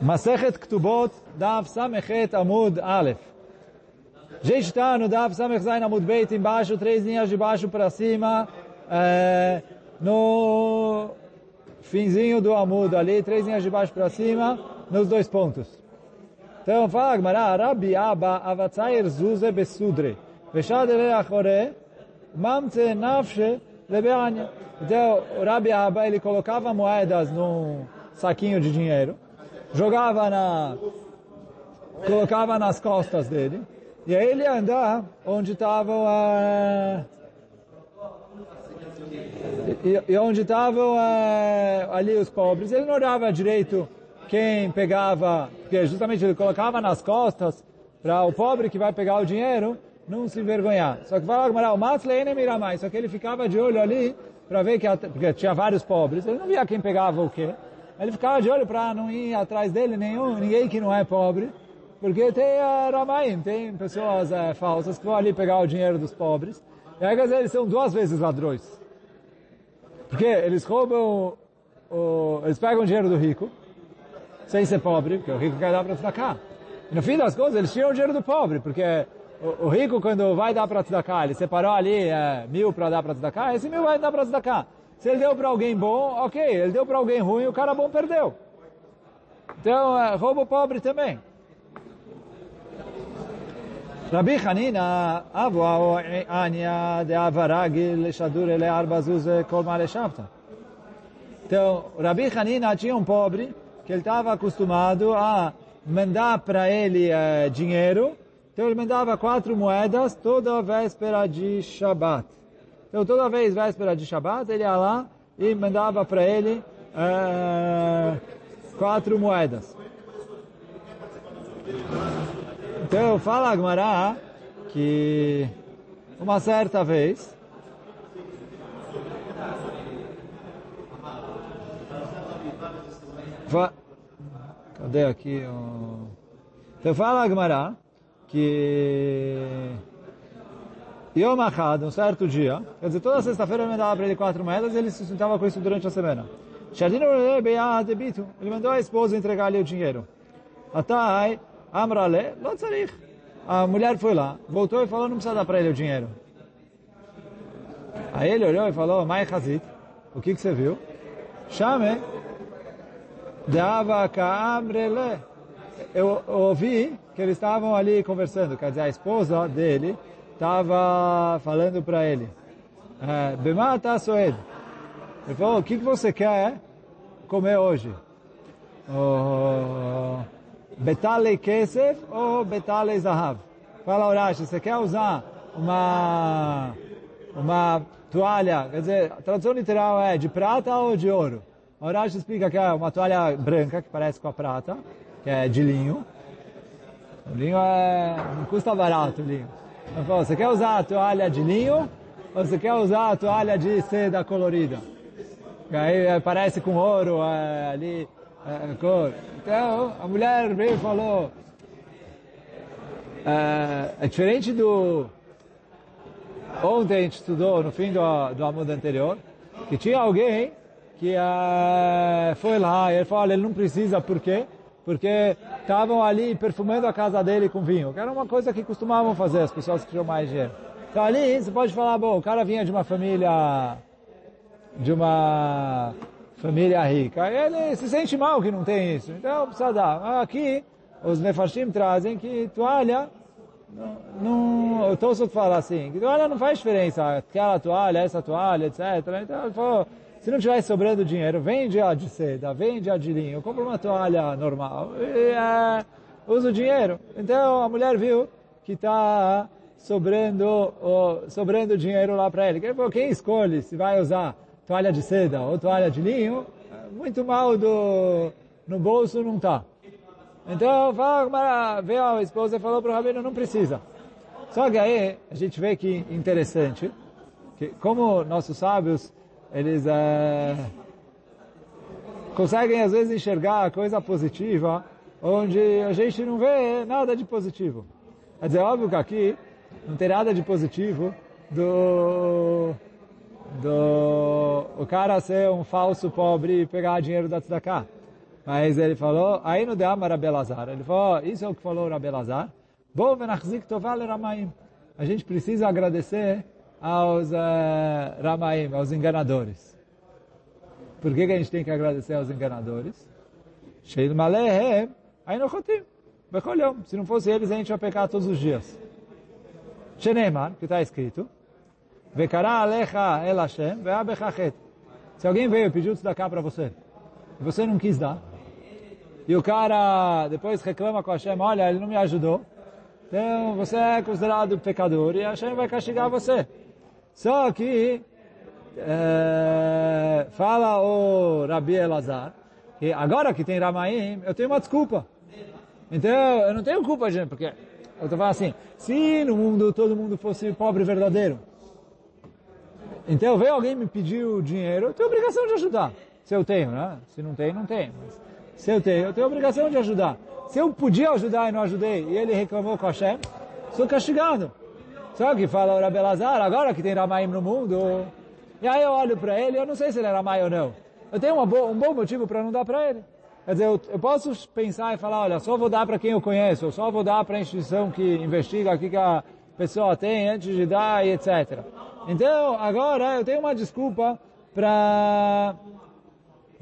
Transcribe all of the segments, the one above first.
Masechet Ktubot, Dav Samechet Amud Aleph. A gente está no Dav Samech Zain Amud Beit, embaixo, três linhas de baixo para cima, é, no finzinho do Amud ali, três linhas de baixo para cima, nos dois pontos. Então fala Gmará, Rabbi Abba Avatzair Zuze Besudre, Veshad Ele Achore, Mamte Nafshe Lebeanya. Então o Rabbi Abba, ele colocava moedas num saquinho de dinheiro, jogava na, colocava nas costas dele, e aí ele andar onde estavam uh, e, e, onde estavam uh, ali os pobres. Ele não olhava direito quem pegava, porque justamente ele colocava nas costas para o pobre que vai pegar o dinheiro não se envergonhar. Só que vai lá, o mira mais. Só que ele ficava de olho ali para ver que porque tinha vários pobres. Ele não via quem pegava o quê. Ele ficava de olho para não ir atrás dele nenhum, ninguém que não é pobre. Porque tem uh, Ramaim, tem pessoas uh, falsas que vão ali pegar o dinheiro dos pobres. E aí, eles são duas vezes ladrões. Porque eles roubam, o, eles pegam o dinheiro do rico, sem ser pobre, porque o rico quer dar para cá. E no fim das contas, eles tiram o dinheiro do pobre, porque o, o rico, quando vai dar para cá, ele separou ali é, mil para dar para cá, esse mil vai dar para cá. Se ele deu para alguém bom, ok. Ele deu para alguém ruim, o cara bom perdeu. Então, eh, é, roubo pobre também. Rabi Hanina, avua eh, ania de avaragi lechadure ele arbazuze kolma lechavta. Então, Rabi Hanina tinha um pobre que ele estava acostumado a mandar para ele eh, dinheiro. Então ele mandava quatro moedas toda véspera de Shabat. Então, toda vez véspera de Shabat, ele ia lá e mandava para ele uh, quatro moedas. Então, fala Agmará que uma certa vez Cadê aqui o... Então fala Agmará que Yom Achad, um certo dia, quer dizer, toda sexta-feira ele mandava para ele quatro moedas e ele se sustentava com isso durante a semana. Ele mandou a esposa entregar-lhe o dinheiro. A mulher foi lá, voltou e falou, não precisa dar para ele o dinheiro. Aí ele olhou e falou, Mai o que, que você viu? Chame, Deava Ka'amrele. Eu ouvi que eles estavam ali conversando, quer dizer, a esposa dele estava falando para ele, é, Bemata Soed. Ele falou, o que, você quer comer hoje? Oh, Betale Kesef ou Betale Zahav? Fala, Urashi, você quer usar uma, uma toalha, quer dizer, a tradução literal é de prata ou de ouro? Urashi explica que é uma toalha branca, que parece com a prata, que é de linho. O linho é, não custa barato o linho. Então, fala, você quer usar a toalha de linho ou você quer usar a toalha de seda colorida? Que aí é, parece com ouro é, ali, é, cor. Então, a mulher veio e falou, é, é, diferente do... Ontem a gente estudou, no fim do, do Amud anterior, que tinha alguém que foi lá e ele falou, ele não precisa, por quê? Porque estavam ali perfumando a casa dele com vinho, que era uma coisa que costumavam fazer as pessoas que tinham mais dinheiro. Então ali você pode falar, bom, o cara vinha de uma família, de uma família rica. Ele se sente mal que não tem isso. Então precisa dar. Aqui, os Mefarshim trazem que toalha, não, não, o Tosot fala assim, que toalha não faz diferença, aquela toalha, essa toalha, etc. Então ele falou, se não tiver sobrando dinheiro, vende a de seda, vende a de linho, compra uma toalha normal e é, usa o dinheiro. Então a mulher viu que está sobrando, sobrando dinheiro lá para ele. Ele falou, quem escolhe se vai usar toalha de seda ou toalha de linho, muito mal do, no bolso não está. Então, fala, veio a esposa e falou para o Rabino, não precisa. Só que aí, a gente vê que interessante, que como nossos sábios, eles é, conseguem às vezes enxergar coisa positiva, onde a gente não vê nada de positivo. Quer dizer, óbvio que aqui não tem nada de positivo do do o cara ser um falso pobre e pegar dinheiro da tzedakah. Mas ele falou, aí no Deamar Rabelazar, ele falou, isso é o que falou Rabelazar, Bo venachzik toval ramaim. A gente precisa agradecer aos uh, ramaim, aos enganadores. Por que, que a gente tem que agradecer aos enganadores? Sheil malehem, aí no chotim. Se não fosse eles, a gente ia pecar todos os dias. Sheneman, que está escrito, Vekara alecha el Hashem ve'abechachet. Se alguém veio e pediu tzedakah para você, e você não quis dar, e o cara depois reclama com Hashem, olha, ele não me ajudou, então você é considerado pecador e Hashem vai castigar você. Só que é, fala o Rabi Elazar que agora que tem Ramaim, eu tenho uma desculpa. Então eu não tenho culpa, gente, porque eu estou falando assim, se no mundo todo mundo fosse pobre verdadeiro, então veio alguém me pediu dinheiro, eu tenho obrigação de ajudar. Se eu tenho, né? Se não tenho, não tenho. Mas se eu tenho, eu tenho obrigação de ajudar. Se eu podia ajudar e não ajudei, e ele reclamou com a Hashem, sou castigado. Só que fala o Rabi Lazar, agora que tem Ramaim no mundo, e aí eu olho para ele, eu não sei se ele é Ramai ou não. Eu tenho um bom motivo para não dar para ele. Quer dizer, eu, eu, posso pensar e falar, olha, só vou dar para quem eu conheço, só vou dar para a instituição que investiga o que a pessoa tem antes de dar e etc. Então, agora eu tenho uma desculpa para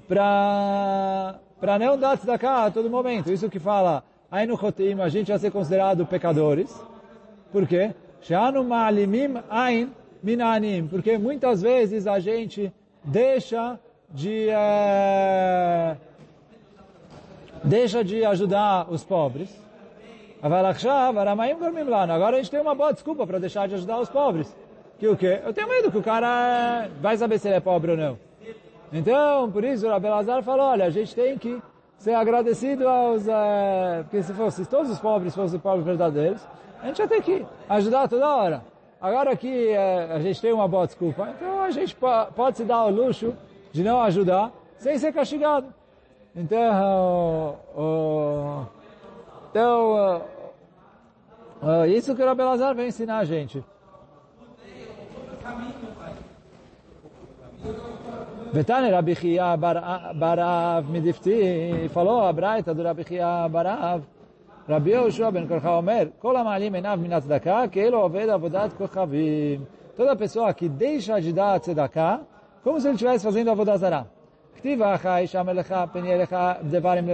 para para não dar tzedakah a todo momento. Isso que fala, aí no Chotim, a gente vai ser considerado pecadores. Por quê? Ain minanim. Porque muitas vezes a gente deixa de... É, deixa de ajudar os pobres. Agora a gente tem uma boa desculpa para deixar de ajudar os pobres. Que o quê? Eu tenho medo que o cara vai saber se ele é pobre ou não. Então, por isso, o Abelazar falou, olha, a gente tem que ser agradecido aos... É, porque se, fosse, se todos os pobres fossem pobres verdadeiros, a gente ia ter que ajudar toda hora. Agora que é, a gente tem uma boa desculpa, então a gente pode se dar o luxo de não ajudar sem ser castigado. Então, o, então uh, isso que o Rabelazar vem ensinar a gente. Betane Rabi Chia Barav Midifti falou a braita do Rabi Barav Tzedakah Keilo oved avodat kochavim Toda pessoa que deixa de dar tzedakah como se ele estivesse fazendo avodah zarah Ktiva devarim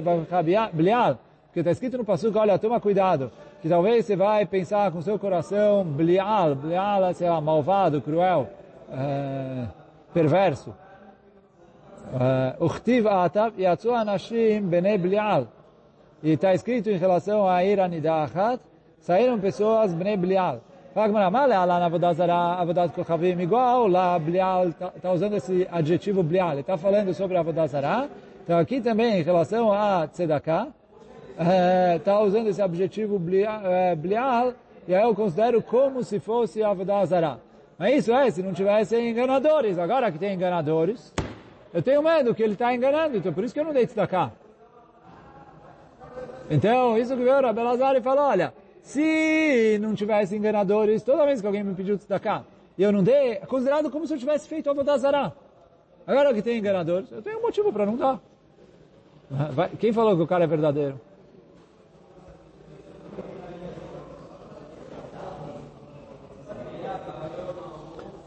porque está escrito no Passuco, olha, toma cuidado, que talvez você vai pensar com seu coração blial, blial é malvado, cruel, é, perverso. Uchtiv atav yatsu anashim bnei blial. E está escrito em relação a ir anidachat, saíram pessoas bnei blial. Igual lá, blial, está usando esse adjetivo blial. Ele está falando sobre a Avodah Zarah. Então aqui também, em relação a tzedakah, está usando esse adjetivo blial, e aí eu considero como se fosse a Avodah Zarah. Mas isso é, se não tivesse enganadores. Agora que tem enganadores, eu tenho medo que ele está enganando, então por isso que eu não dei tzedakah. Então, isso que veio a Belazar e falou, olha, se não tivesse enganadores, toda vez que alguém me pediu tzedakah, e eu não dei, é considerado como se eu tivesse feito a Vodazara. Agora que tem enganadores, eu tenho um motivo para não dar. Quem falou que o cara é verdadeiro?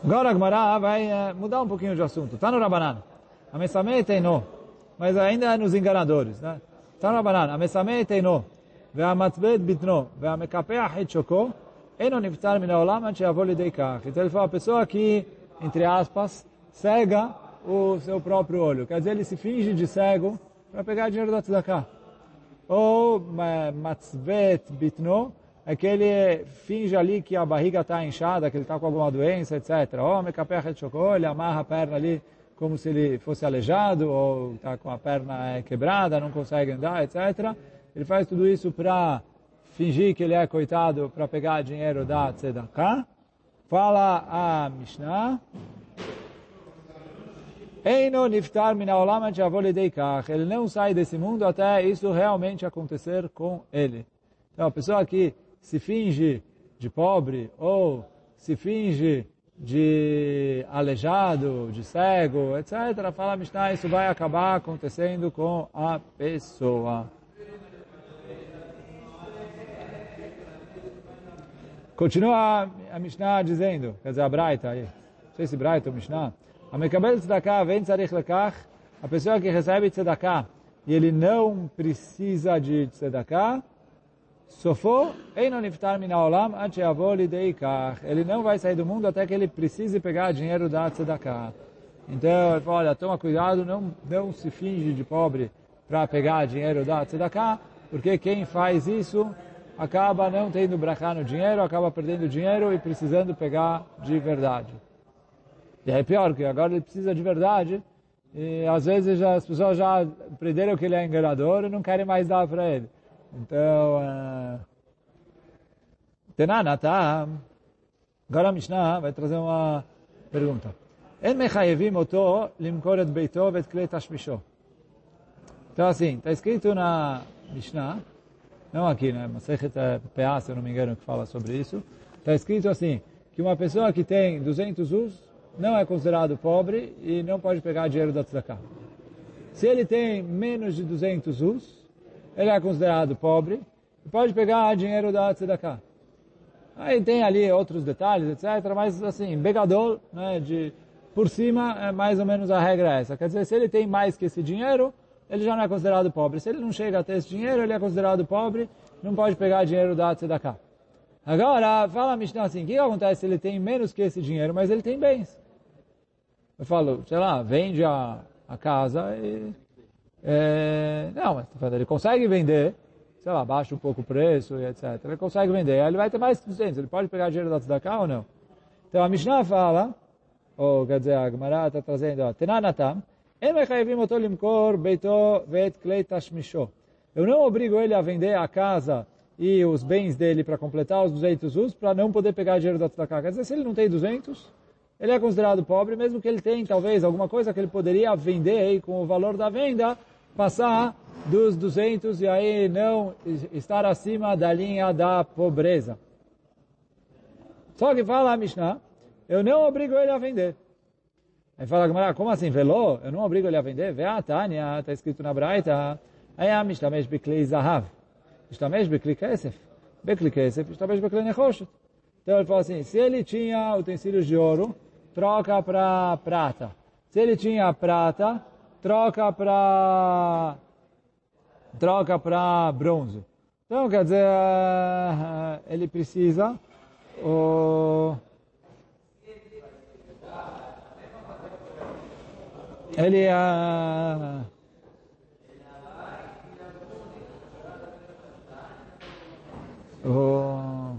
Agora a vai uh, mudar um pouquinho de assunto. Está no Rabanan. A Mesamei no, Mas ainda é nos enganadores, né? Tá no Banan. A Mesamei teino. והמצבט בטנו, והמקפח את שוקו, אינו נפטר מן העולם עד שיבוא לידי כך. Então ele fala, a pessoa que, entre aspas, cega o seu próprio olho. Quer dizer, ele se finge de cego para pegar dinheiro da tzedakah. Ou matzvet bitno, é que ele finge ali que a barriga está inchada, que ele está com alguma doença, etc. Ou mekapech et chocou, ele amarra a perna ali como se ele fosse aleijado ou está com a perna é, quebrada, não consegue andar, etc. Ele faz tudo isso para fingir que ele é coitado para pegar dinheiro da tzedakah. Fala a Mishnah. Ele não sai desse mundo até isso realmente acontecer com ele. Então, a pessoa que se finge de pobre ou se finge de aleijado, de cego, etc. Fala Mishnah, isso vai acabar acontecendo com a pessoa. Continua a Mishnah dizendo, quer dizer, a Braita aí, não sei se Braita ou Mishnah, a Mekabel Tzedakah vem tzarich lekach, a pessoa que recebe Tzedakah e ele não precisa de Tzedakah, Sofo, Eino Niftar Min Haolam, Ancheavo Lideikach. Ele não vai sair do mundo até que ele precise pegar dinheiro da Tzedakah. Então, ele fala, olha, toma cuidado, não, não se finge de pobre para pegar dinheiro da Tzedakah, porque quem faz isso acaba não tendo brachá no dinheiro, acaba perdendo dinheiro e precisando pegar de verdade. E é pior, que agora ele precisa de verdade, e às vezes já, as pessoas já aprenderam que ele é enganador e não querem mais dar para ele. Então, uh, Tenanata, agora a Mishnah vai trazer uma pergunta. Então assim, está escrito na Mishnah, não aqui, né? Masechet PA, se eu não me engano, que fala sobre isso. Está escrito assim, que uma pessoa que tem 200 us não é considerado pobre e não pode pegar dinheiro da tzedakah. Se ele tem menos de 200 us, ele é considerado pobre e pode pegar dinheiro da tzedakah. Aí tem ali outros detalhes, etc. Mas assim, begador, né, de, por cima, é mais ou menos a regra essa. Quer dizer, se ele tem mais que esse dinheiro, ele já não é considerado pobre. Se ele não chega a ter esse dinheiro, ele é considerado pobre, não pode pegar dinheiro da Tzedakah. Agora, fala a Mishnah assim, o que acontece se ele tem menos que esse dinheiro, mas ele tem bens? Eu falo, sei lá, vende a, a casa e... É, não, mas ele consegue vender, sei lá, baixa um pouco o preço e etc. Ele consegue vender, aí ele vai ter mais 200, ele pode pegar dinheiro da Tzedakah ou não? Então a Mishnah fala, ou quer dizer, a Gemara está trazendo, Tenanatam, eu não obrigo ele a vender a casa e os bens dele para completar os 200 us, para não poder pegar dinheiro da tzedakah. Quer dizer, se ele não tem 200, ele é considerado pobre, mesmo que ele tenha, talvez, alguma coisa que ele poderia vender aí com o valor da venda, passar dos 200 e aí não estar acima da linha da pobreza. Só que fala a Mishnah, eu não obrigo ele a vender. Aí fala como assim, velô? Eu não obrigo ele a vender? Vê a Tânia, está escrito na Braita. Aí a Mishtamesh Beklei Zahav. Mishtamesh Beklei Kesef. Beklei Kesef, Mishtamesh Beklei Nechoshet. Então ele fala assim, se ele tinha utensílios de ouro, troca para prata. Se ele tinha prata, troca para troca para bronze. Então, quer dizer, ele precisa o ele uh, o,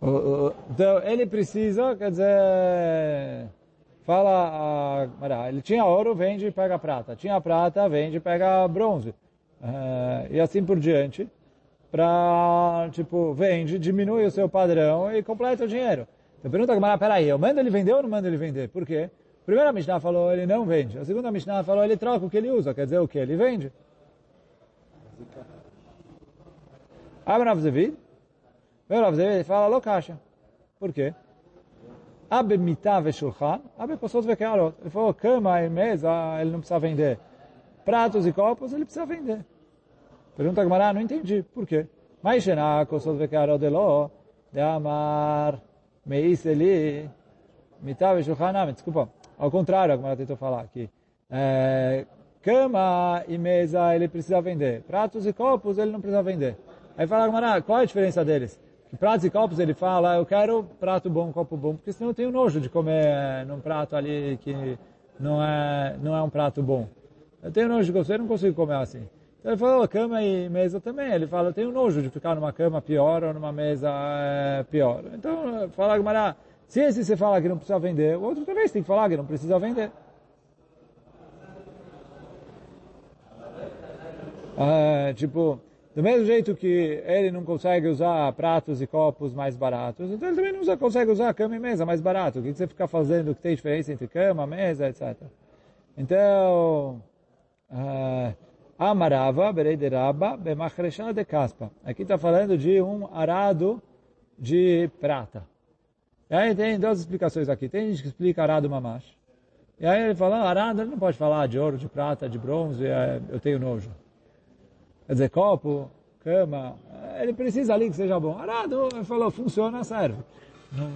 o, então ele precisa, quer dizer, fala, uh, ele tinha ouro, vende e pega prata. Tinha prata, vende e pega bronze. Uh, e assim por diante, para, tipo, vende, diminui o seu padrão e completa o dinheiro. Então pergunta Gamara, peraí, eu mando ele vender ou não mando ele vender? Por quê? A primeira Mishnah falou, ele não vende. A segunda Mishnah falou, ele troca o que ele usa. Quer dizer o que? Ele vende. Abre Rav Zevid. Vem Rav Zevid fala, lo caixa. Por quê? Abre mitá ve shulchan, abre posot ve kealot. Ele falou, cama e mesa, ele não precisa vender. Pratos e copos, ele precisa vender. Pergunta a Gamara, não entendi. Por quê? Mas shená, posot ve kealot de amar... Meis ele, mitav e desculpa, ao contrário, como ela tentou falar aqui. É, cama e mesa ele precisa vender. Pratos e copos ele não precisa vender. Aí fala, qual é a diferença deles? Que pratos e copos ele fala, eu quero prato bom, copo bom, porque senão eu tenho nojo de comer num prato ali que não é, não é um prato bom. Eu tenho nojo de comer, eu não consigo comer assim. Então ele falou, cama e mesa também. Ele fala, eu tenho nojo de ficar numa cama pior ou numa mesa é, pior. Então, fala Gumará, se esse você fala que não precisa vender, o outro também tem que falar que não precisa vender. Ah, tipo, do mesmo jeito que ele não consegue usar pratos e copos mais baratos, então ele também não consegue usar cama e mesa mais barato. O que você fica fazendo que tem diferença entre cama, mesa, etc. Então, ah, Amarava, Bereideraba, Bemachresha de Caspa. Aqui está falando de um arado de prata. E aí tem duas explicações aqui. Tem gente que explica arado mamash. E aí ele fala, arado ele não pode falar de ouro, de prata, de bronze, eu tenho nojo. Quer dizer, copo, cama, ele precisa ali que seja bom. Arado, falou, funciona, serve. Não,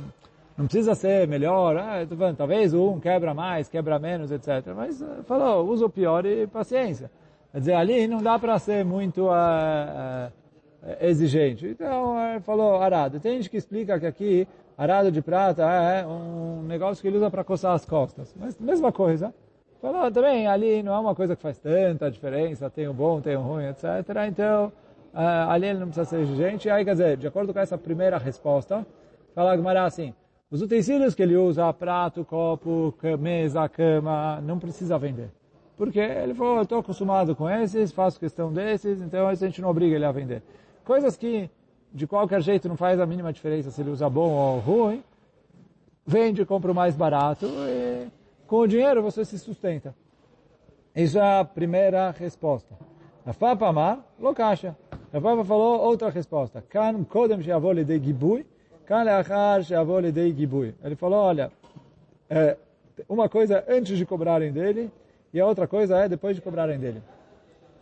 não precisa ser melhor, ah, falando, talvez um quebra mais, quebra menos, etc. Mas falou, usa o pior e paciência. Quer dizer, ali não dá para ser muito uh, uh, exigente. Então, ele falou arado. Tem gente que explica que aqui, arado de prata é um negócio que ele usa para coçar as costas. Mas mesma coisa. Falou também, ali não é uma coisa que faz tanta diferença, tem o bom, tem o ruim, etc. Então, uh, ali ele não precisa ser exigente. Aí, quer dizer, de acordo com essa primeira resposta, fala Gmará assim, os utensílios que ele usa, prato, copo, mesa, cama, não precisa vender. Porque ele falou, estou acostumado com esses, faço questão desses, então a gente não obriga ele a vender. Coisas que, de qualquer jeito, não faz a mínima diferença se ele usa bom ou ruim, vende, compra o mais barato e com o dinheiro você se sustenta. Isso é a primeira resposta. A Papa Amar, lo caixa. A Papa falou outra resposta. De gibui, ele falou, olha, é, uma coisa é antes de cobrarem dele e a outra coisa é depois de cobrarem dele.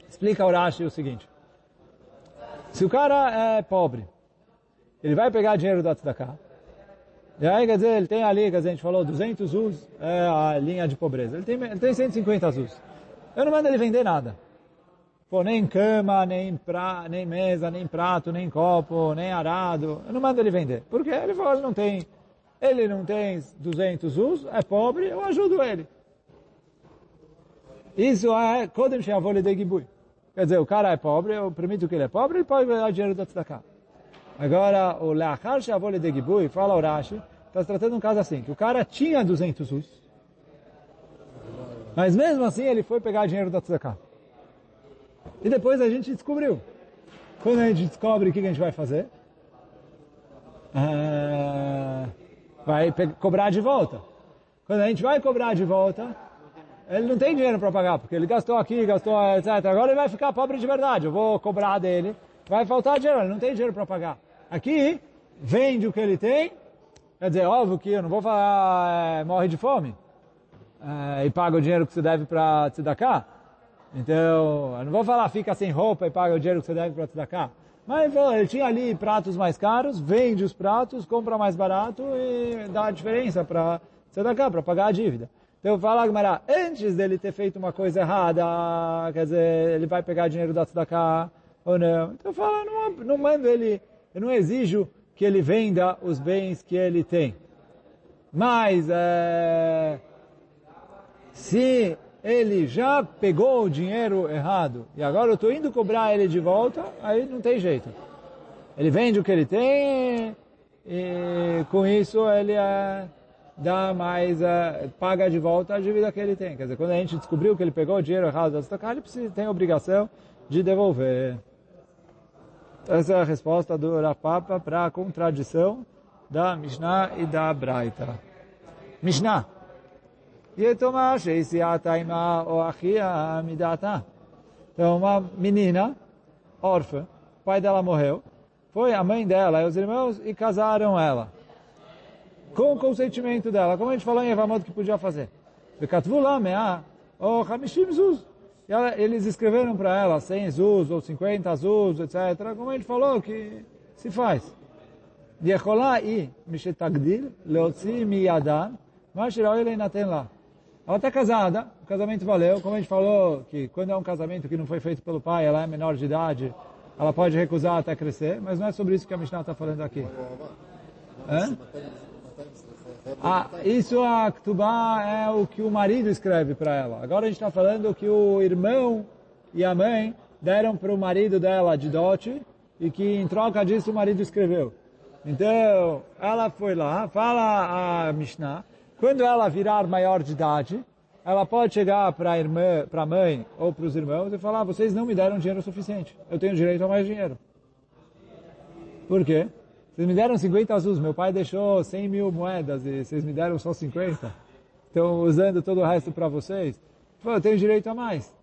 Explica o Rashi o seguinte. Se o cara é pobre, ele vai pegar dinheiro do Tzedakah, e aí, quer dizer, ele tem ali, quer dizer, a gente falou, 200 uz é a linha de pobreza. Ele tem, ele tem 150 uz. Eu não mando ele vender nada. Pô, nem cama, nem, pra, nem mesa, nem prato, nem copo, nem arado. Eu não mando ele vender. Porque ele falou, ele não tem, ele não tem 200 usos, é pobre, eu ajudo ele. Isso é Kodem Sheavole de Gibui. Quer dizer, o cara é pobre, eu permito que ele é pobre, ele pode ganhar dinheiro da tzedakah. Agora, o Leachar Sheavole de Gibui, fala o Rashi, está tratando um caso assim, que o cara tinha 200 usos, mas mesmo assim ele foi pegar dinheiro da tzedakah. E depois a gente descobriu. Quando a gente descobre o que a gente vai fazer? Ah, vai cobrar de volta. Quando a gente vai cobrar de volta, ele não tem dinheiro para pagar, porque ele gastou aqui, gastou, etc. Agora ele vai ficar pobre de verdade. Eu vou cobrar dele, vai faltar dinheiro, ele não tem dinheiro para pagar. Aqui, vende o que ele tem, quer dizer, óbvio que eu não vou falar, é, morre de fome, é, e paga o dinheiro que você deve para Tzedakah, então, eu não vou falar fica sem roupa e paga o dinheiro que você deve para tzedakah. Mas ele tinha ali pratos mais caros, vende os pratos, compra mais barato e dá a diferença para tzedakah, para pagar a dívida. Então fala Gmará, antes dele ter feito uma coisa errada, quer dizer, ele vai pegar dinheiro da tzedakah ou não. Então fala, não, não mando ele, eu não exijo que ele venda os bens que ele tem. Mas, é, se ele já pegou o dinheiro errado e agora eu estou indo cobrar ele de volta, aí não tem jeito. Ele vende o que ele tem e com isso ele é, dá mais, é, paga de volta a dívida que ele tem. Quer dizer, quando a gente descobriu que ele pegou o dinheiro errado da Tzedakah, ele precisa, tem a obrigação de devolver. Essa é a resposta do Rapapa para a contradição da Mishnah e da Braita. Mishnah. Então, uma menina, órfã, o pai dela morreu, foi a mãe dela e os irmãos e casaram ela. Com o consentimento dela, como a gente falou em Evamot que podia fazer. Lá o. E ela, eles escreveram para ela 100 Zuz ou 50 Zuz, etc. Como a gente falou que se faz. יכולה היא, משתגדיל, להוציא מידן, מה שראוי להינתן לה. Ela está casada, o casamento valeu. Como a gente falou, que quando é um casamento que não foi feito pelo pai, ela é menor de idade, ela pode recusar até crescer, mas não é sobre isso que a Mishnah está falando aqui. Hã? Ah, isso a Ktubá é o que o marido escreve para ela. Agora a gente está falando que o irmão e a mãe deram para o marido dela de dote e que em troca disso o marido escreveu. Então, ela foi lá, fala a Mishnah, quando ela virar maior de idade, ela pode chegar para a irmã, para a mãe ou para os irmãos e falar: vocês não me deram dinheiro suficiente. Eu tenho direito a mais dinheiro. Por quê? Vocês me deram 50 azuis, meu pai deixou 100 mil moedas e vocês me deram só 50. Estão usando todo o resto para vocês. Eu tenho direito a mais.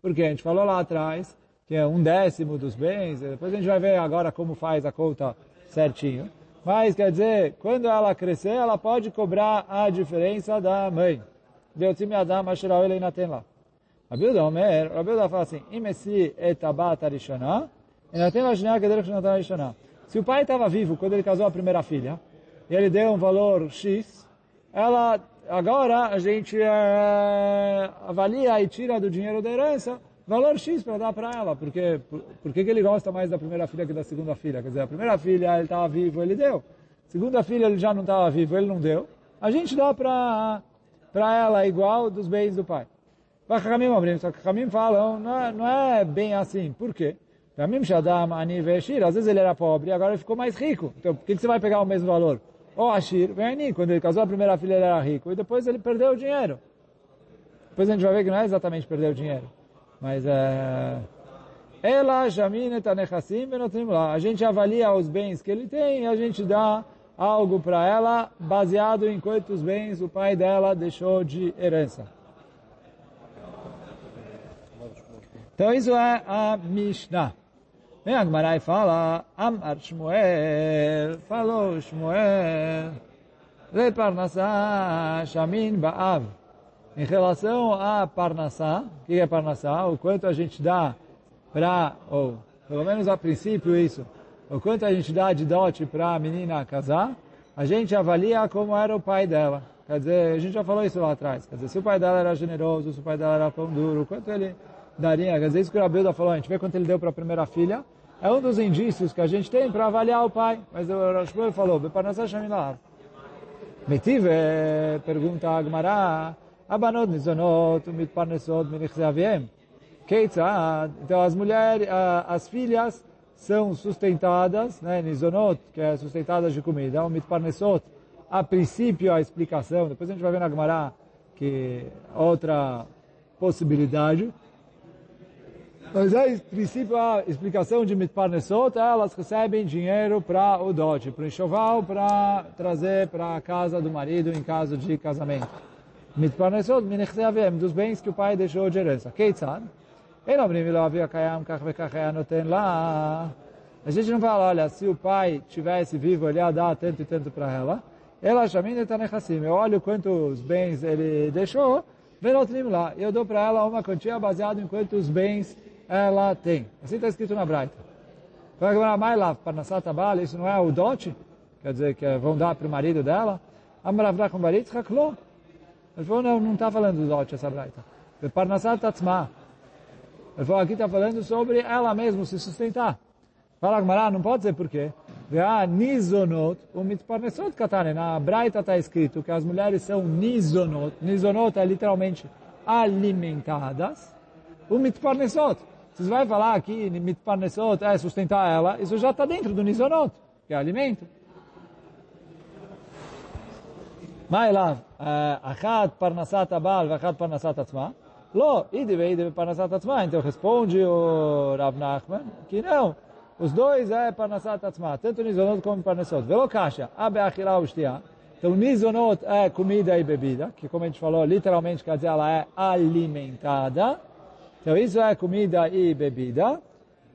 Porque a gente falou lá atrás que é um décimo dos bens. Depois a gente vai ver agora como faz a conta certinho. Mas, quer dizer, quando ela crescer, ela pode cobrar a diferença da mãe. Deotzim Adam Asherah ele tem lá. Rabi Uda Omer, Rabi Uda fala assim, Imesi etabat arishana, ainda tem Lashnia Kederech Shnatan arishana. Se o pai estava vivo quando ele casou a primeira filha, e ele deu um valor X, ela, agora a gente é, avalia e tira do dinheiro da herança valor X para dar para ela, porque por, por que ele gosta mais da primeira filha que da segunda filha? Quer dizer, a primeira filha ele estava vivo, ele deu. Segunda filha ele já não estava vivo, ele não deu. A gente dá para para ela igual dos bens do pai. Só que Ramim falam, não é, não é bem assim. Por quê? Ramim Shadam Ani Veshir, às vezes ele era pobre, agora ele ficou mais rico. Então, por que, você vai pegar o mesmo valor? Ou Ashir, vem Ani, quando ele casou a primeira filha ele era rico, e depois ele perdeu o dinheiro. Depois a gente vai ver que não é exatamente perder o dinheiro. Mas é... Ela, Jamin, Tanechassim, lá. A gente avalia os bens que ele tem e a gente dá algo para ela baseado em quantos bens o pai dela deixou de herança. Então isso é a Mishnah. Vem a Gemara e fala, Amar Shmuel, falou Shmuel, Leparnassah Shamin Ba'av em relação a Parnassá, o que é Parnassá? O quanto a gente dá para, ou pelo menos a princípio isso, o quanto a gente dá de dote para a menina casar, a gente avalia como era o pai dela. Quer dizer, a gente já falou isso lá atrás. Quer dizer, se o pai dela era generoso, se o pai dela era pão duro, quanto ele daria. às vezes que o Rabilda falou, a gente vê quanto ele deu para a primeira filha. É um dos indícios que a gente tem para avaliar o pai. Mas o Rashbul falou, Beparnassah Shaminar. Metive, eh, pergunta a Gmará, Abanot nizonot Mit mitparnesot minichzeaviem. Keitzad. Então as mulheres, as filhas são sustentadas, né, nizonot, que é sustentadas de comida, Mit Parnesot, A princípio a explicação, depois a gente vai ver na Gemara que outra possibilidade, mas é princípio, a explicação de Mitparnesot, elas recebem dinheiro para o dote, para o enxoval, para trazer para a casa do marido em caso de casamento. Mitparnesot, minechseavem, dos bens que o pai deixou de herança. Keitzan, a gente não fala, olha, se o pai tivesse vivo, ele ia dar tanto e tanto para ela. Ela já me chamina tanechassim. Eu olho quantos bens ele deixou, venotrim lá. Eu dou para ela uma quantia baseada em quantos bens ela tem. Assim está escrito na Braita. Então agora mais lá, para Nassat Abal, isso não é o dote? Quer dizer, que vão dar para o marido dela? Amaravra com Barit, Haklo. Ele falou, não, não está falando do dote essa braita. Parnassat Tatzma. Ele falou, aqui está falando sobre ela mesma se sustentar. Fala Gmará, não pode ser por quê? Nizonot, o mitparnesot katane. Na braita está escrito que as mulheres são nizonot. Nizonot é literalmente alimentadas. O mitparnesot. Vocês vão falar aqui, mitparnesot é sustentar ela. Isso já está dentro do nizonot, que é alimento. מה אליו? אחת פרנסת הבעל ואחת פרנסת עצמה? לא, אידי ואידי בפרנסת עצמה. Então responde o Rav Nachman que não. Os dois é parnassat atzma, tanto nizonot como parnassot. Velo kasha, abe achila ou shtia. Então nizonot é comida e bebida, que como a gente falou, literalmente então isso é comida e bebida.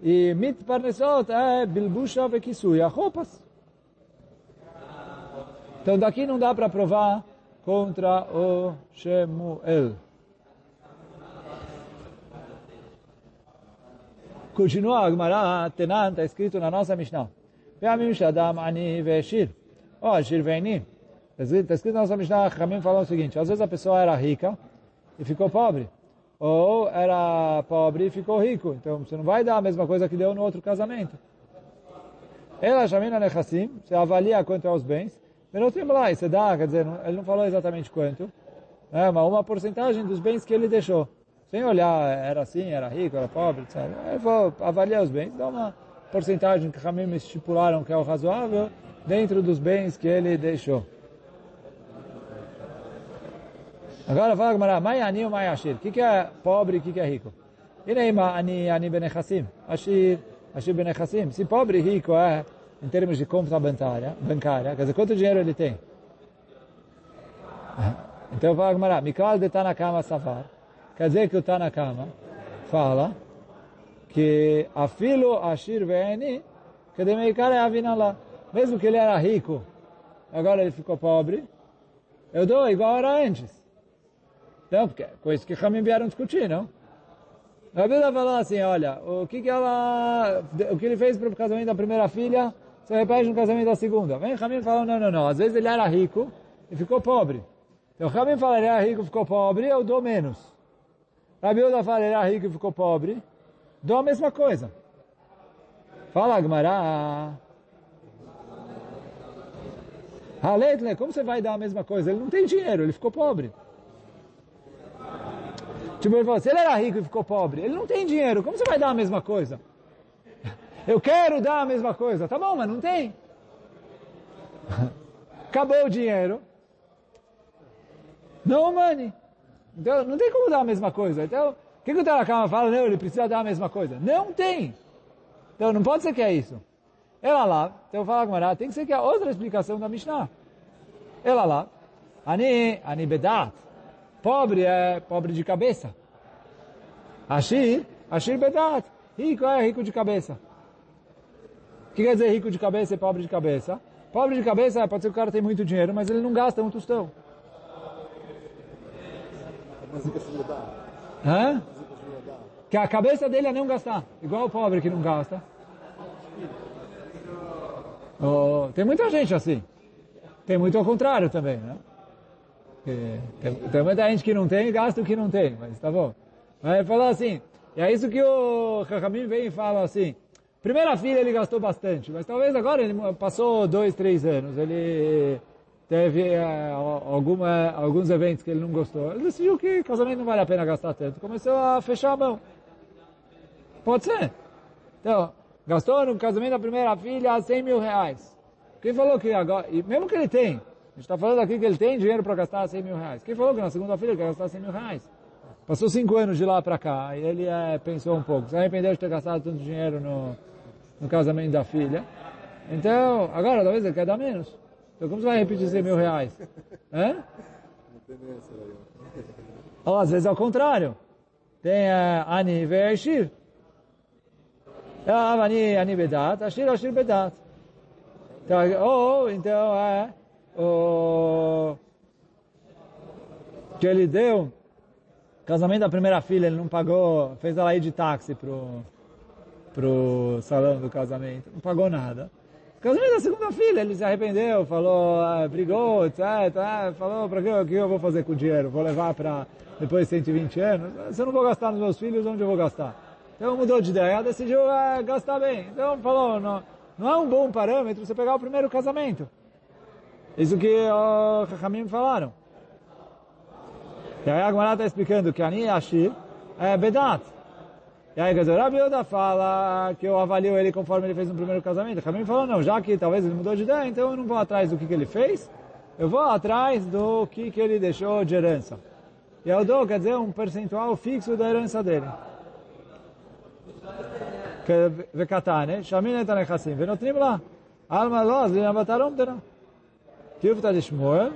E mit parnassot é bilbusha ve kisuya, roupas. Então daqui não dá para provar contra o Shemuel. Continua a Gemara, Tenan, está escrito na nossa Mishnah. Ve'amim shadam ani ve'shir. Ó, shir ve'ni. Está escrito na nossa Mishnah, Ramim falou o seguinte, às vezes a pessoa era rica e ficou pobre. Ou era pobre e ficou rico. Então você não vai dar a mesma coisa que deu no outro casamento. Ela chamina nechassim, você avalia quanto é os bens, Menotim lá, você dá, quer dizer, ele não falou exatamente quanto, é, mas uma porcentagem dos bens que ele deixou. Sem olhar, era assim, era rico, era pobre, etc. Ele falou, avaliar os bens, dá uma porcentagem que Ramim estipularam que é o razoável dentro dos bens que ele deixou. Agora fala Gamara, Mai Ani ou Mai Ashir? O que, que é pobre e o que, que é rico? Ineima Ani Ani Benechassim. Ashir, Ashir Benechassim. Se pobre e rico é em termos de conta bancária, bancária, quer dizer, quanto dinheiro ele tem? Então fala Gmará, Mikal de Tanakama Safar, quer dizer que o Tanakama fala que a filo Ashir Ve'eni, que de Meikar é Avinalá. mesmo que ele era rico, agora ele ficou pobre, eu dou igual era antes. Não, porque com isso que Hamim vieram discutir, não? A Bíblia falou assim, olha, o que que ela, o que ele fez para o casamento da primeira filha, você repete no casamento da segunda. Vem Hamim falou, não, não, não, às vezes ele era rico e ficou pobre. Então Hamim fala, ele era rico e ficou pobre, eu dou menos. A Bíblia fala, ele era rico e ficou pobre, dou a mesma coisa. Fala, Agmará. Haleitle, como você vai dar a mesma coisa? Ele não tem dinheiro, ele ficou pobre. Tipo, ele falou, se ele era rico e ficou pobre, ele não tem dinheiro, como você vai dar a mesma coisa? Eu quero dar a mesma coisa. Tá bom, mas não tem. Acabou o dinheiro. Não money. Então, não tem como dar a mesma coisa. Então, o que, que o Terakama fala? Não, ele precisa dar a mesma coisa. Não tem. Então, não pode ser que é isso. Ela lá, então eu falo com tem que ser que é outra explicação da Mishnah. Ela lá, Ani, Ani Bedat. Pobre é pobre de cabeça. Ashir, Ashir Bedat. Rico é rico de cabeça. O que quer dizer rico de cabeça e pobre de cabeça? Pobre de cabeça pode ser que o cara tem muito dinheiro, mas ele não gasta um tostão. Hã? Que a cabeça dele é não gastar. Igual o pobre que não gasta. Oh, tem muita gente assim. Tem muito ao contrário também, né? Tem, tem muita gente que não tem gasta o que não tem, mas tá bom. Mas ele falou assim, e é isso que o Chachamim vem e fala assim, primeira filha ele gastou bastante, mas talvez agora ele passou dois, três anos, ele teve é, alguma, alguns eventos que ele não gostou, ele decidiu que casamento não vale a pena gastar tanto, começou a fechar a mão. Pode ser. Então, gastou no casamento da primeira filha 100 mil reais. Quem falou que agora, e mesmo que ele tem, a gente está falando aqui que ele tem dinheiro para gastar 100 mil reais. Quem falou que na segunda filha ele quer gastar 100 mil reais? Passou cinco anos de lá para cá, e ele é, pensou um pouco, se arrependeu de ter gastado tanto dinheiro no, no casamento da filha. Então, agora talvez ele quer dar menos. Então como você vai repetir 100 mil reais? Hã? Ou às vezes é o contrário. Tem uh, Ani Ve'eshir. Ani, Ani Bedat, Ashir, Ashir Bedat. Então, ou, então, é, o, que ele deu, casamento da primeira filha, ele não pagou, fez ela ir de táxi pro, pro salão do casamento, não pagou nada. Casamento da segunda filha, ele se arrependeu, falou, ah, brigou, etc, falou, para que, o que eu vou fazer com o dinheiro? Vou levar para depois de 120 anos? Se eu não vou gastar nos meus filhos, onde eu vou gastar? Então mudou de ideia, decidiu é, gastar bem. Então falou, não, não é um bom parâmetro você pegar o primeiro casamento. Isso que os Chachamim falaram. E aí a Gemara está explicando que Ani Ashir é Bedat. E aí, quer dizer, Rabi Yoda fala que eu avalio ele conforme ele fez no primeiro casamento. Chachamim falou, não, já que talvez ele mudou de ideia, então eu não vou atrás do que, que ele fez, eu vou atrás do que, que ele deixou de herança. E eu dou, quer dizer, um percentual fixo da herança dele. וקטנה, שומעים את הנכסים ונותנים לה. עלמא לא, אז לנבטה לא מדנה. Tivta de Shmuel,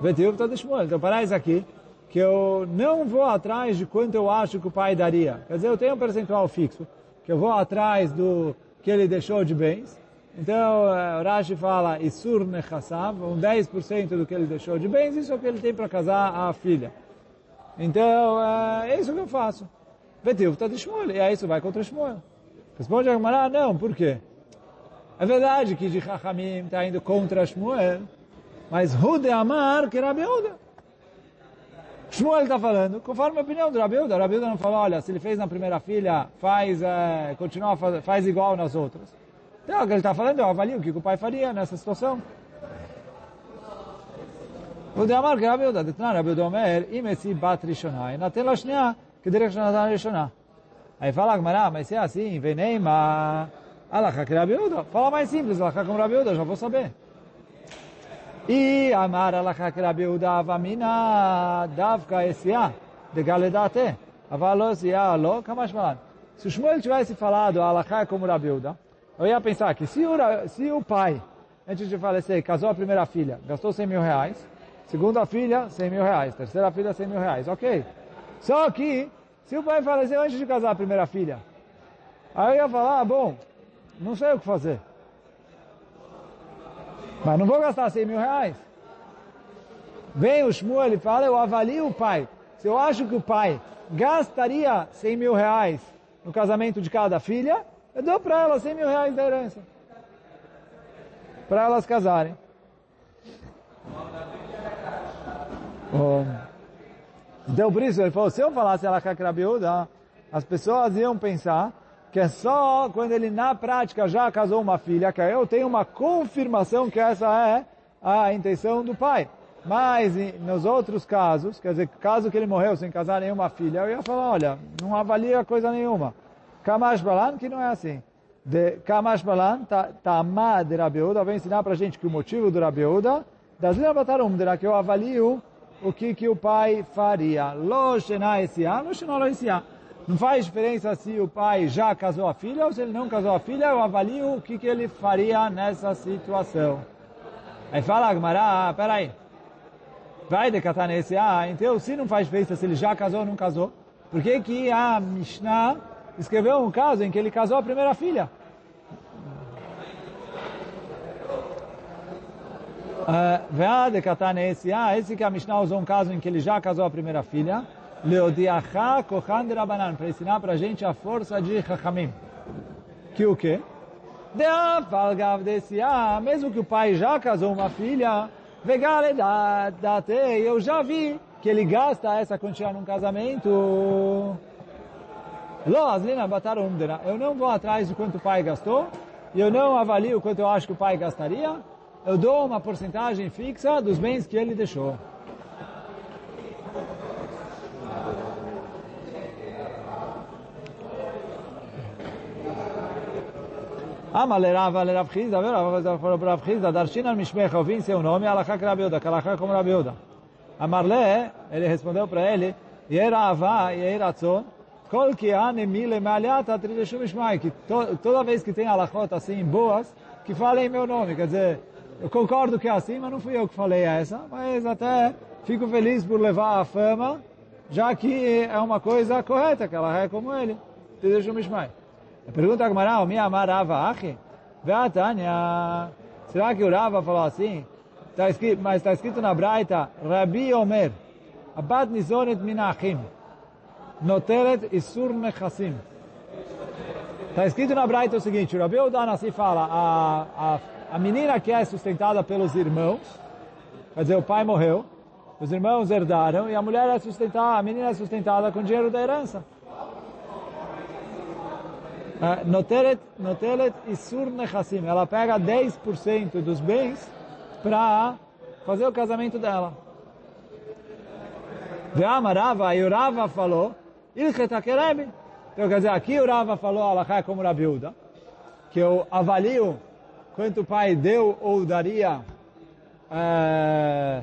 Vetivta de Shmuel. Então, isso aqui, que eu não vou atrás de quanto eu acho que o pai daria. Quer dizer, eu tenho um percentual fixo, que eu vou atrás do que ele deixou de bens. Então, o Rashi fala, Isur Nechassav, um 10% do que ele deixou de bens, isso é o que ele tem para casar a filha. Então, é isso que eu faço. Vetivta de Shmuel. E aí isso vai contra Shmuel. Responde a Gemara, não, por quê? É verdade que de está indo contra Shmuel, mas Hude Amar que Rabi Uda. Shmuel está falando, conforme a opinião do Rabi Uda. Rabi Uda não falou, olha, se ele fez na primeira filha, faz, é, continua, faz, faz igual nas outras. Então, o que ele está falando, eu avalio o que o pai faria nessa situação. Hude Amar que Rabi Uda. Detnar Rabi Uda Omer, Imesi Bat Rishonai, Natel Ashnia, que direct Natan Rishonah. Aí fala, mas se é assim, Veneima, Alakha que Rabi Uda. Fala mais simples, Alakha como Rabi Uda, já vou saber. E Amar Alakha que Rabi Uda avamina davka esia de galedate. Avalo esia lo kamash malan. Se o Shmuel tivesse falado Alakha como Rabi Uda, eu ia pensar que se o, se o pai, antes de falecer, casou a primeira filha, gastou 100 mil reais, segunda filha, 100 mil reais, terceira filha, 100 mil reais, ok. Só que, se o pai faleceu antes de casar a primeira filha, aí eu ia falar, ah, bom, não sei o que fazer. Mas não vou gastar 100 mil reais. Vem o Shmuel e fala, eu avalio o pai. Se eu acho que o pai gastaria 100 mil reais no casamento de cada filha, eu dou para ela 100 mil reais da herança. Para elas casarem. Então por isso ele falou, se eu falasse ela Rabiuda, as pessoas iam pensar que é só quando ele na prática já casou uma filha, que eu tenho uma confirmação que essa é a intenção do pai. Mas nos outros casos, quer dizer, caso que ele morreu sem casar nenhuma filha, eu ia falar, olha, não avalia coisa nenhuma. Kamash Balan, que não é assim. De Kamash Balan, Tamá tá, de Rabiuda, vai ensinar pra gente que o motivo do Rabiuda, das Batarum, que eu avalio o que, que o pai faria. Lo Shena Esiá, Lo Shena Lo Esiá. Não faz diferença se o pai já casou a filha ou se ele não casou a filha, eu avalio o que, que ele faria nessa situação. Aí fala Agmará, ah, peraí, vai decatar nesse, ah, então se não faz diferença se ele já casou ou não casou, por que que a Mishnah escreveu um caso em que ele casou a primeira filha? Vai decatar nesse, ah, esse que a Mishnah usou um caso em que ele já casou a primeira filha, Leodiachá Kochan de Rabanan, para ensinar para a gente a força de Chachamim. Que o quê? Deafalgav desse, ah, mesmo que o pai já casou uma filha, vegale date, eu já vi que ele gasta essa quantia num casamento. Loslina bataram Eu não vou atrás de quanto o pai gastou, e eu não avalio quanto eu acho que o pai gastaria, eu dou uma porcentagem fixa dos bens que ele deixou. Amale Rava le Rav Chizda, Rav Chizda, Darshin al Mishmecha, ouvi seu nome, Alachá que Rabi Uda, Kalachá como Rabi Uda. Amarle, ele respondeu para ele, Yerava, Yeratzon, Kol ki ane mile mealiata trideshu mishmai, que toda vez que tem alachot assim boas, que falem meu nome, quer dizer, eu concordo que é assim, mas não fui eu que falei essa, mas até fico feliz por levar a fama, já que é uma coisa correta, que ela é como ele, trideshu mishmai. Pergunta a Gamara, o minha amarava achi? Veatania. Será que o Rava falou assim? Tá escrito, mas está escrito na Braita, Rabi Omer, Abad Nizonet Minachim, Noteret Isur Nechassim. Está escrito na Braita o seguinte, o Rabi Odanassi fala, a, a, a menina que é sustentada pelos irmãos, quer dizer, o pai morreu, os irmãos herdaram, e a mulher é sustentada, a menina é sustentada com dinheiro da herança. Ah, noteret, noteret Isur Nechassim. Ela pega 10% dos bens para fazer o casamento dela. Ve'amarava, e o Rava falou. Então, quer dizer, aqui o Rava falou, Alachá como Rabiuda, que eu avalio quanto o pai deu ou daria é,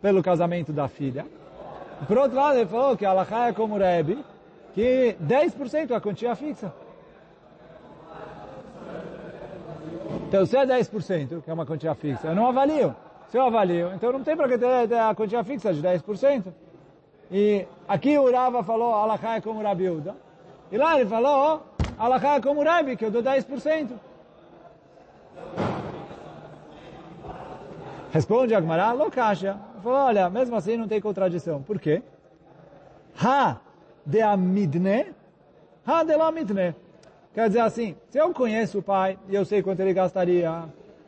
pelo casamento da filha. Por outro lado, ele falou que Alachá é como Rebbe, que 10% é a quantia fixa. Então, se é 10%, que é uma quantia fixa, eu não avalio. Se eu avalio, então não tem para que ter a quantia fixa de 10%. E aqui o Rava falou, Alachá é como Rabiuda. E lá ele falou, Alachá é como Rabi, que eu dou 10%. Responde Agmará, Lokasha. Falou, olha, mesmo assim não tem contradição. Por quê? Ha de amidne, ha de la amidne. Quer dizer assim, se eu conheço o pai e eu sei quanto ele gastaria,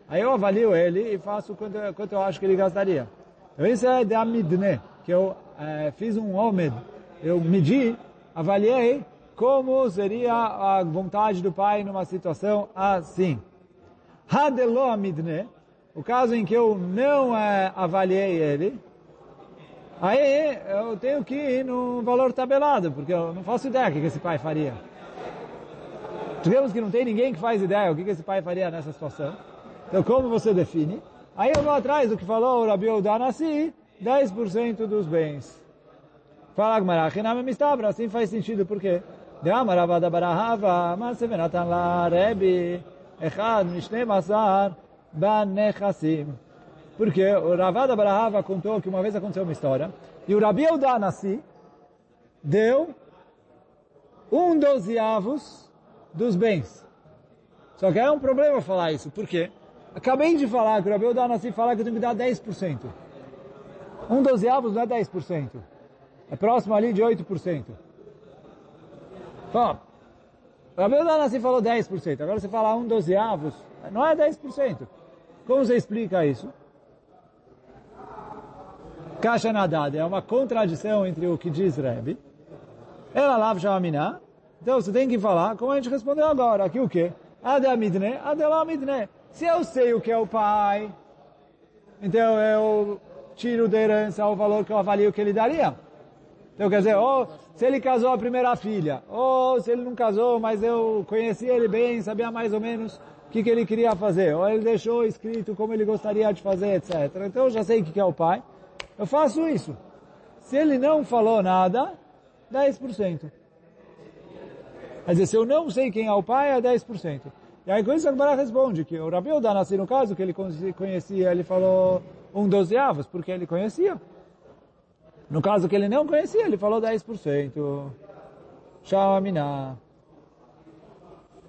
aí eu avalio ele e faço quanto, quanto eu acho que ele gastaria. Então isso é de amidne, que eu é, fiz um omed, eu medi, avaliei como seria a vontade do pai numa situação assim. Hadelo amidne, o caso em que eu não é, avaliei ele, aí eu tenho que ir no valor tabelado, porque eu não faço ideia o que esse pai faria. Digamos que não tem ninguém que faz ideia o que esse pai faria nessa situação. Então, como você define? Aí eu vou atrás do que falou o Rabi Udanassi, 10% dos bens. Fala Gmará, Hiname Mistabra, assim faz sentido, por quê? De Amaravada Barahava, Masevenatan La Rebi, Echad Mishne Masar, Banechassim. Porque o Ravada Barahava contou que uma vez aconteceu uma história, e o Rabi Udanassi deu um dozeavos dos bens. Só que é um problema falar isso. Por quê? Acabei de falar que o Rabi Udanassi fala que eu tenho que dar 10%. Um dozeavos não é 10%. É próximo ali de 8%. Bom, o Rabi Udanassi falou 10%. Agora você fala um dozeavos, não é 10%. Como você explica isso? Kasha Nadad é uma contradição entre o que diz Rebbe. Ela lava Shamina. Então você tem que falar, como a gente respondeu agora, aqui o quê? Ade Amidne, Ade Amidne. Se eu sei o que é o pai, então eu tiro da herança o valor que eu avalio que ele daria. Então quer dizer, ou se ele casou a primeira filha, ou se ele não casou, mas eu conheci ele bem, sabia mais ou menos o que, que ele queria fazer, ou ele deixou escrito como ele gostaria de fazer, etc. Então eu já sei o que é o pai, eu faço isso. Se ele não falou nada, 10%. Quer dizer, se eu não sei quem é o pai, é 10%. E aí com isso a responde que o Rabi Udanassi, no caso, que ele conhecia, ele falou um dozeavos, porque ele conhecia. No caso que ele não conhecia, ele falou 10%. Tchau, Aminá.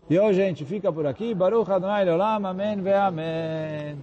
E hoje, gente, fica por aqui. Baruch Adonai Leolam, Amém ve Amém.